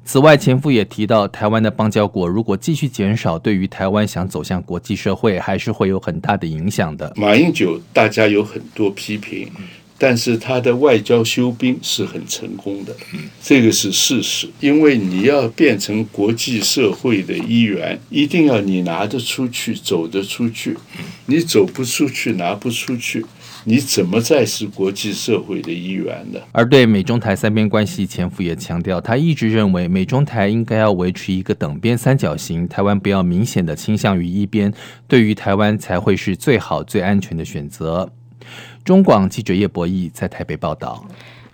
此外，钱复也提到，台湾的邦交国如果继续减少，对于台湾想走向国际社会，还是会有很大的影响的。马英九，大家有很多批评。但是他的外交修兵是很成功的，这个是事实。因为你要变成国际社会的一员，一定要你拿得出去，走得出去。你走不出去，拿不出去，你怎么再是国际社会的一员呢？而对美中台三边关系，前夫也强调，他一直认为美中台应该要维持一个等边三角形，台湾不要明显的倾向于一边，对于台湾才会是最好最安全的选择。中广记者叶博弈在台北报道。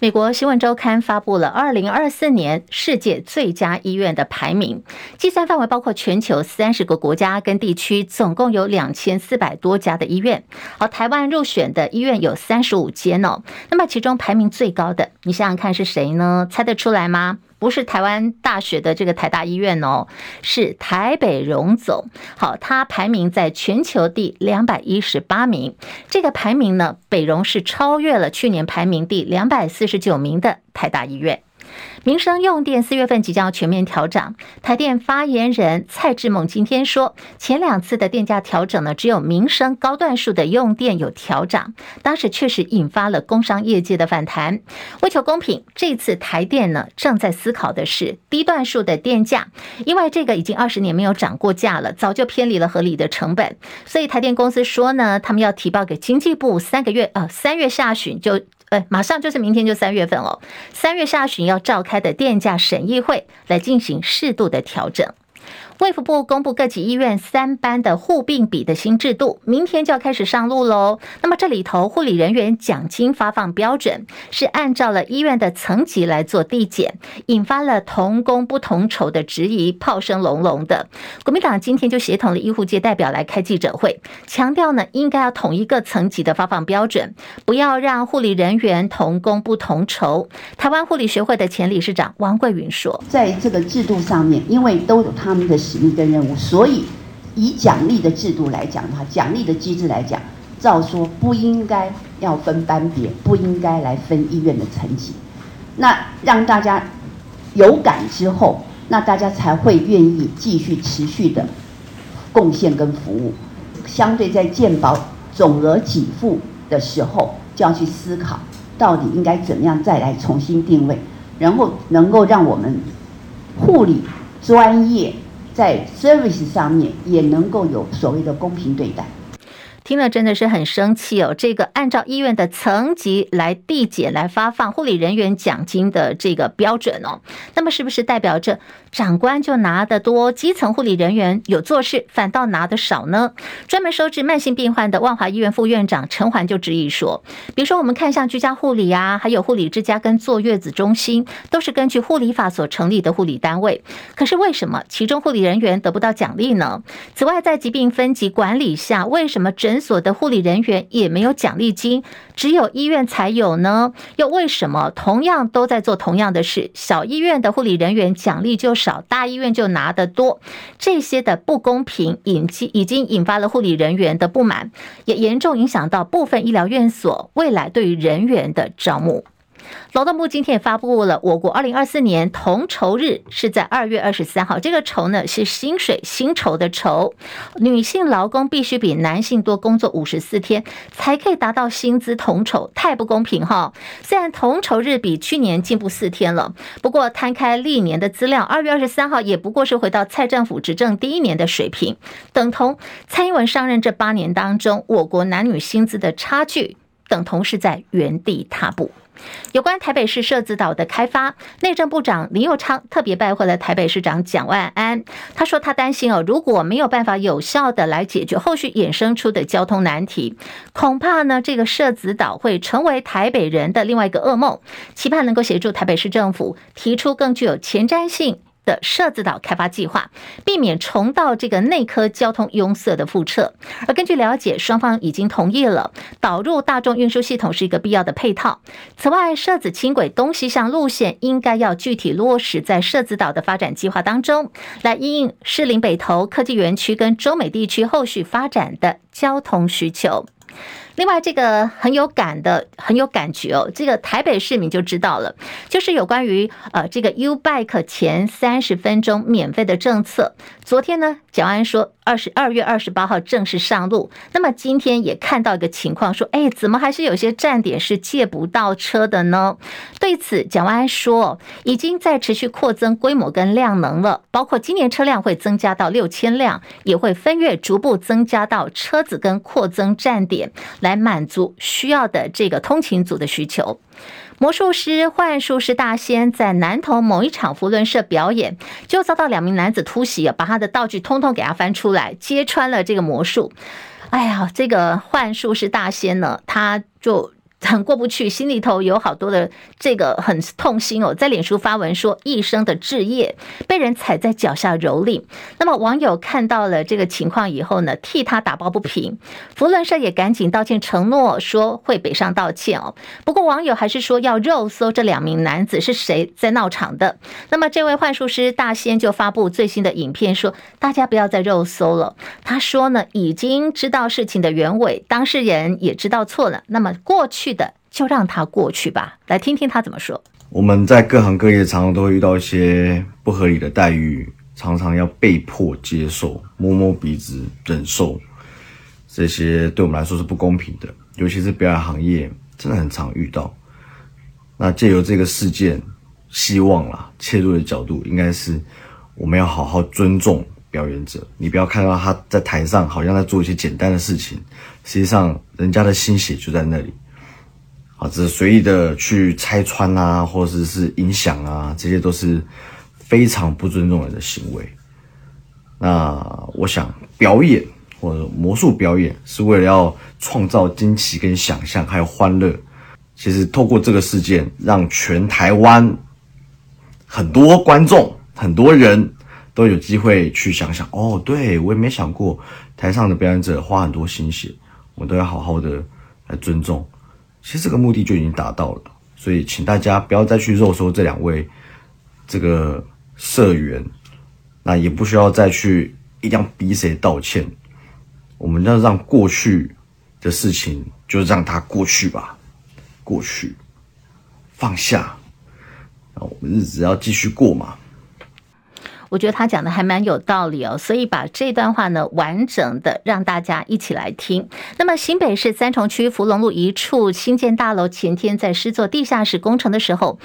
美国新闻周刊发布了二零二四年世界最佳医院的排名，计算范围包括全球三十个国家跟地区，总共有两千四百多家的医院。而台湾入选的医院有三十五间哦。那么其中排名最高的，你想想看是谁呢？猜得出来吗？不是台湾大学的这个台大医院哦，是台北荣总。好，它排名在全球第两百一十八名。这个排名呢，北荣是超越了去年排名第两百四十九名的台大医院。民生用电四月份即将要全面调整。台电发言人蔡志猛今天说，前两次的电价调整呢，只有民生高段数的用电有调涨，当时确实引发了工商业界的反弹。为求公平，这次台电呢正在思考的是低段数的电价，因为这个已经二十年没有涨过价了，早就偏离了合理的成本，所以台电公司说呢，他们要提报给经济部三个月，呃，三月下旬就。对，马上就是明天就三月份了，三月下旬要召开的电价审议会来进行适度的调整。卫福部公布各级医院三班的护病比的新制度，明天就要开始上路喽。那么这里头护理人员奖金发放标准是按照了医院的层级来做递减，引发了同工不同酬的质疑，炮声隆隆的。国民党今天就协同了医护界代表来开记者会，强调呢应该要统一个层级的发放标准，不要让护理人员同工不同酬。台湾护理学会的前理事长王桂云说，在这个制度上面，因为都有他们的。使命跟任务，所以以奖励的制度来讲的话，奖励的机制来讲，照说不应该要分班别，不应该来分医院的层级。那让大家有感之后，那大家才会愿意继续持续的贡献跟服务。相对在健保总额给付的时候，就要去思考到底应该怎么样再来重新定位，然后能够让我们护理专业。在 service 上面也能够有所谓的公平对待。听了真的是很生气哦！这个按照医院的层级来递减、来发放护理人员奖金的这个标准哦，那么是不是代表着长官就拿得多，基层护理人员有做事反倒拿得少呢？专门收治慢性病患的万华医院副院长陈环就质疑说，比如说我们看像居家护理啊，还有护理之家跟坐月子中心，都是根据护理法所成立的护理单位，可是为什么其中护理人员得不到奖励呢？此外，在疾病分级管理下，为什么诊所的护理人员也没有奖励金，只有医院才有呢？又为什么同样都在做同样的事，小医院的护理人员奖励就少，大医院就拿得多？这些的不公平引起已经引发了护理人员的不满，也严重影响到部分医疗院所未来对于人员的招募。劳动部今天也发布了，我国二零二四年同酬日是在二月二十三号。这个酬呢是薪水薪酬的酬，女性劳工必须比男性多工作五十四天，才可以达到薪资同酬，太不公平哈！虽然同酬日比去年进步四天了，不过摊开历年的资料，二月二十三号也不过是回到蔡政府执政第一年的水平，等同蔡英文上任这八年当中，我国男女薪资的差距等同是在原地踏步。有关台北市社子岛的开发，内政部长林佑昌特别拜会了台北市长蒋万安。他说他担心哦，如果没有办法有效的来解决后续衍生出的交通难题，恐怕呢这个社子岛会成为台北人的另外一个噩梦。期盼能够协助台北市政府提出更具有前瞻性。的设子岛开发计划，避免重蹈这个内科交通拥塞的覆辙。而根据了解，双方已经同意了导入大众运输系统是一个必要的配套。此外，设子轻轨东西向路线应该要具体落实在设子岛的发展计划当中，来因应士林北投科技园区跟中美地区后续发展的交通需求。另外，这个很有感的，很有感觉哦。这个台北市民就知道了，就是有关于呃这个 U Bike 前三十分钟免费的政策。昨天呢，蒋安说二十二月二十八号正式上路。那么今天也看到一个情况，说哎，怎么还是有些站点是借不到车的呢？对此，蒋安说已经在持续扩增规模跟量能了，包括今年车辆会增加到六千辆，也会分月逐步增加到车子跟扩增站点来。来满足需要的这个通勤组的需求。魔术师幻术师大仙在南投某一场福伦社表演，就遭到两名男子突袭，把他的道具通通给他翻出来，揭穿了这个魔术。哎呀，这个幻术师大仙呢，他就。很过不去，心里头有好多的这个很痛心哦，在脸书发文说一生的志业被人踩在脚下蹂躏。那么网友看到了这个情况以后呢，替他打抱不平。扶轮社也赶紧道歉，承诺说会北上道歉哦。不过网友还是说要肉搜这两名男子是谁在闹场的。那么这位幻术师大仙就发布最新的影片说，大家不要再肉搜了。他说呢，已经知道事情的原委，当事人也知道错了。那么过去。去的就让他过去吧，来听听他怎么说。我们在各行各业常常都会遇到一些不合理的待遇，常常要被迫接受，摸摸鼻子忍受，这些对我们来说是不公平的。尤其是表演行业，真的很常遇到。那借由这个事件，希望啦，切入的角度应该是，我们要好好尊重表演者。你不要看到他在台上好像在做一些简单的事情，实际上人家的心血就在那里。啊，只是随意的去拆穿啊，或者是是影响啊，这些都是非常不尊重人的行为。那我想，表演或者魔术表演是为了要创造惊奇跟想象，还有欢乐。其实透过这个事件，让全台湾很多观众、很多人都有机会去想想。哦，对，我也没想过，台上的表演者花很多心血，我都要好好的来尊重。其实这个目的就已经达到了，所以请大家不要再去肉搜这两位这个社员，那也不需要再去一定要逼谁道歉。我们要让过去的事情就让它过去吧，过去放下，然后我们日子要继续过嘛。我觉得他讲的还蛮有道理哦，所以把这段话呢完整的让大家一起来听。那么新北市三重区福隆路一处新建大楼前天在施作地下室工程的时候，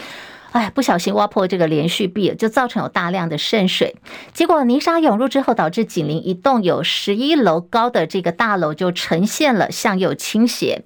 哎，不小心挖破这个连续壁，就造成有大量的渗水，结果泥沙涌入之后，导致紧邻一栋有十一楼高的这个大楼就呈现了向右倾斜。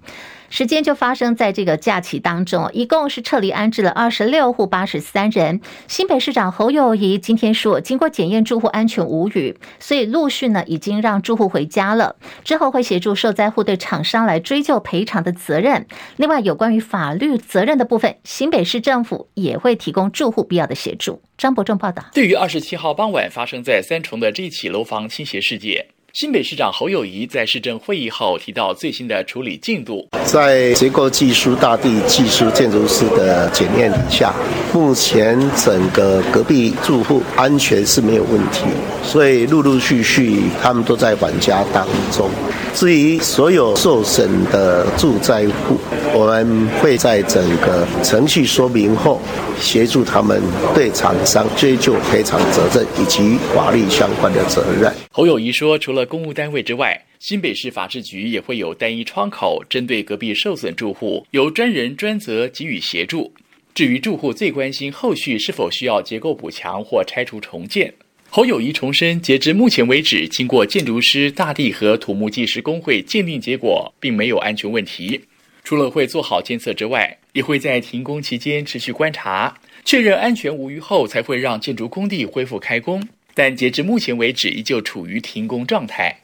时间就发生在这个假期当中，一共是撤离安置了二十六户八十三人。新北市长侯友宜今天说，经过检验，住户安全无虞，所以陆续呢已经让住户回家了。之后会协助受灾户对厂商来追究赔偿的责任。另外，有关于法律责任的部分，新北市政府也会提供住户必要的协助。张伯仲报道。对于二十七号傍晚发生在三重的这起楼房倾斜事件。新北市长侯友谊在市政会议后提到最新的处理进度，在结构技术、大地技术、建筑师的检验底下，目前整个隔壁住户安全是没有问题，所以陆陆续续他们都在返家当中。至于所有受损的住宅户，我们会在整个程序说明后，协助他们对厂商追究赔偿责任以及法律相关的责任。侯友谊说，除了公务单位之外，新北市法制局也会有单一窗口，针对隔壁受损住户，由专人专责给予协助。至于住户最关心后续是否需要结构补强或拆除重建。侯友谊重申，截至目前为止，经过建筑师、大地和土木技师工会鉴定结果，并没有安全问题。除了会做好监测之外，也会在停工期间持续观察，确认安全无虞后，才会让建筑工地恢复开工。但截至目前为止，依旧处于停工状态。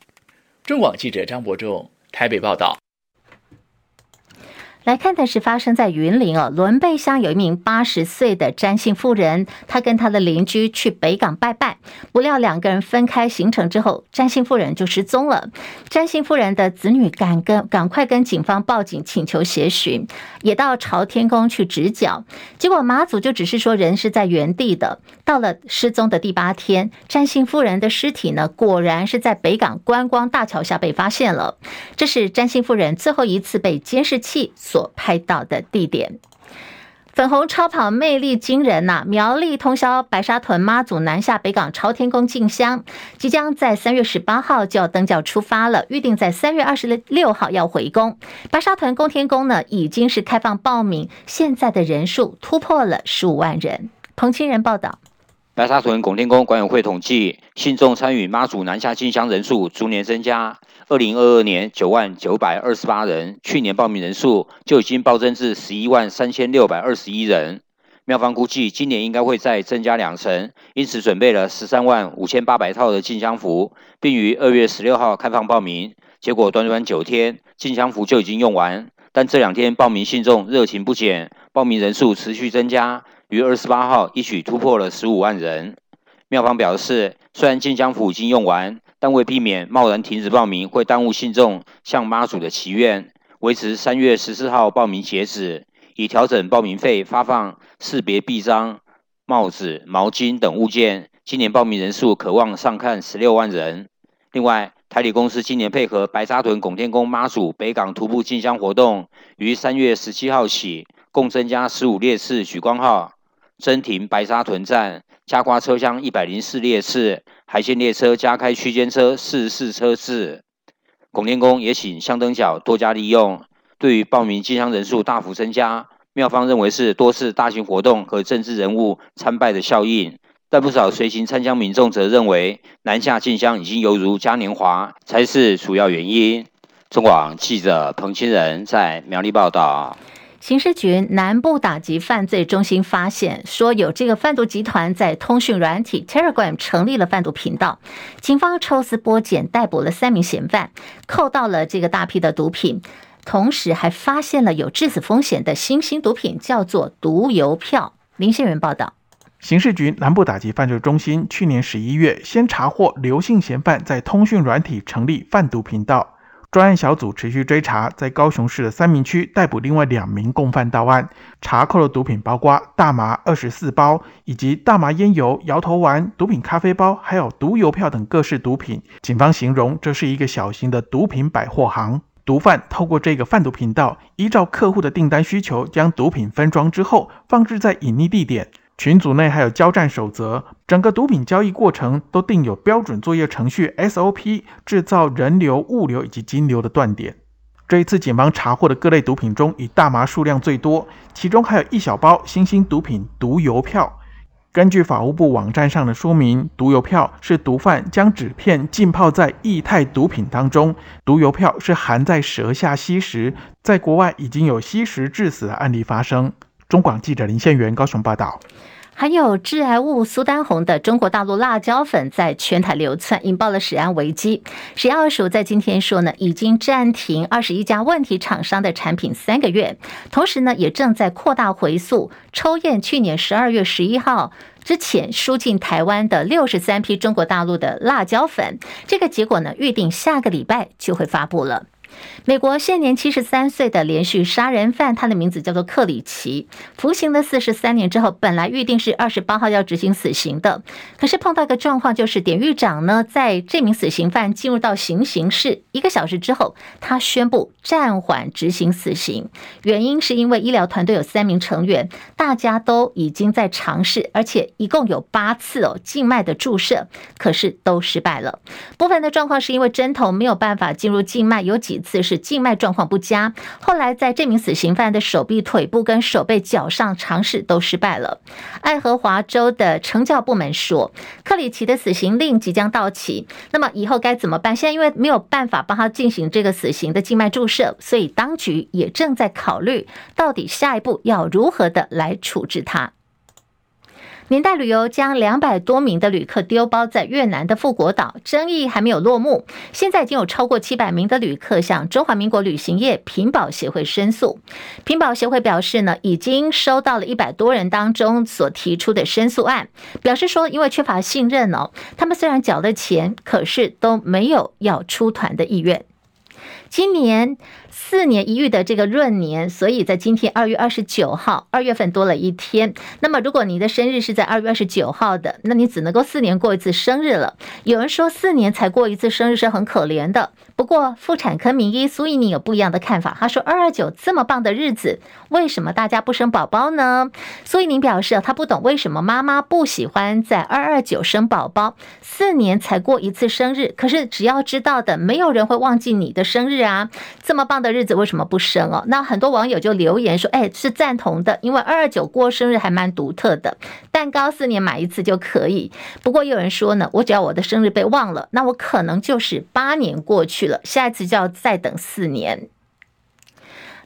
中广记者张博仲台北报道。来看的是发生在云林哦，仑背乡有一名八十岁的詹姓妇人，她跟她的邻居去北港拜拜，不料两个人分开行程之后，詹姓妇人就失踪了。詹姓妇人的子女赶跟赶快跟警方报警，请求协寻，也到朝天宫去指脚，结果马祖就只是说人是在原地的。到了失踪的第八天，詹姓妇人的尸体呢，果然是在北港观光大桥下被发现了。这是詹姓妇人最后一次被监视器所拍到的地点，粉红超跑魅力惊人呐、苗栗通霄白沙屯妈祖南下北港朝天宫进香，即将在三月十八号就要登轿出发了，预定在三月二十六号要回宫。白沙屯宫天宫呢，已经是开放报名，现在的人数突破了十五万人。彭清仁报道。白沙屯拱天宫管委会统计，信众参与妈祖南下进香人数逐年增加。二零二二年九万九百二十八人，去年报名人数就已经暴增至十一万三千六百二十一人。庙方估计今年应该会再增加两成，因此准备了十三万五千八百套的进香服，并于二月十六号开放报名。结果短短九天，进香服就已经用完。但这两天报名信众热情不减，报名人数持续增加。于二十八号一举突破了十五万人。庙方表示，虽然进香符已经用完，但为避免贸然停止报名会耽误信众向妈祖的祈愿，维持三月十四号报名截止，已调整报名费发放识别臂章、帽子、毛巾等物件。今年报名人数可望上看十六万人。另外，台里公司今年配合白沙屯拱天宫妈祖北港徒步进香活动，于三月十七号起。共增加十五列次莒光号、增停白沙屯站，加挂车厢一百零四列次，海线列车加开区间车四十四车次。拱天宫也请香灯脚多加利用，对于报名进香人数大幅增加，庙方认为是多次大型活动和政治人物参拜的效应。但不少随行参香民众则认为，南下进香已经犹如嘉年华，才是主要原因。中广记者彭清仁在苗栗报道。刑事局南部打击犯罪中心发现，说有这个贩毒集团在通讯软体 Telegram 成立了贩毒频道。警方抽丝剥茧，逮捕了三名嫌犯，扣到了这个大批的毒品，同时还发现了有致死风险的新兴毒品，叫做毒邮票。林宪元报道。刑事局南部打击犯罪中心去年十一月，先查获刘姓嫌犯在通讯软体成立贩毒频道，专案小组持续追查，在高雄市的三民区逮捕另外两名共犯到案，查扣的毒品包括大麻二十四包，以及大麻烟油、摇头丸、毒品咖啡包，还有毒邮票等各式毒品。警方形容这是一个小型的毒品百货行，毒贩透过这个贩毒频道，依照客户的订单需求，将毒品分装之后，放置在隐匿地点。群组内还有交战守则，整个毒品交易过程都定有标准作业程序 SOP，制造人流、物流以及金流的断点。这一次警方查获的各类毒品中，以大麻数量最多，其中还有一小包新兴毒品毒邮票。根据法务部网站上的说明，毒邮票是毒贩将纸片浸泡在液态毒品当中，毒邮票是含在舌下吸食，在国外已经有吸食致死的案例发生。中广记者林宪元高雄报道，含有致癌物苏丹红的中国大陆辣椒粉在全台流窜，引爆了食安危机。食药署在今天说呢，已经暂停二十一家问题厂商的产品三个月，同时呢，也正在扩大回溯抽验去年十二月十一号之前输进台湾的六十三批中国大陆的辣椒粉，这个结果呢，预定下个礼拜就会发布了。美国现年七十三岁的连续杀人犯，他的名字叫做克里奇，服刑了四十三年之后，本来预定是二十八号要执行死刑的，可是碰到一个状况，就是典狱长呢，在这名死刑犯进入到行刑室一个小时之后，他宣布暂缓执行死刑，原因是因为医疗团队有三名成员，大家都已经在尝试，而且一共有八次哦静脉的注射，可是都失败了。部分的状况是因为针头没有办法进入静脉，有几次是静脉状况不佳，后来在这名死刑犯的手臂、腿部跟手背、脚上尝试都失败了。爱荷华州的惩教部门说，克里奇的死刑令即将到期，那么以后该怎么办？现在因为没有办法帮他进行这个死刑的静脉注射，所以当局也正在考虑，到底下一步要如何的来处置他。年代旅游将两百多名的旅客丢包在越南的富国岛，争议还没有落幕。现在已经有超过七百名的旅客向中华民国旅行业评保协会申诉。评保协会表示呢，已经收到了一百多人当中所提出的申诉案，表示说因为缺乏信任哦，他们虽然缴了钱，可是都没有要出团的意愿。今年四年一遇的这个闰年，所以在今天二月二十九号，二月份多了一天。那么，如果你的生日是在二月二十九号的，那你只能够四年过一次生日了。有人说四年才过一次生日是很可怜的。不过，妇产科名医苏一宁有不一样的看法。他说：“二二九这么棒的日子，为什么大家不生宝宝呢？”苏一宁表示，他不懂为什么妈妈不喜欢在二二九生宝宝。四年才过一次生日，可是只要知道的，没有人会忘记你的生日。啊，这么棒的日子为什么不生哦？那很多网友就留言说：“哎，是赞同的，因为二二九过生日还蛮独特的，蛋糕四年买一次就可以。不过有人说呢，我只要我的生日被忘了，那我可能就是八年过去了，下一次就要再等四年。”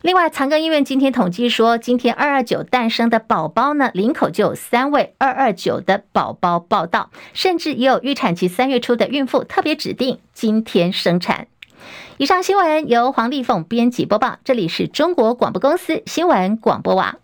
另外，长庚医院今天统计说，今天二二九诞生的宝宝呢，林口就有三位二二九的宝宝报道，甚至也有预产期三月初的孕妇特别指定今天生产。以上新闻由黄丽凤编辑播报，这里是中国广播公司新闻广播网。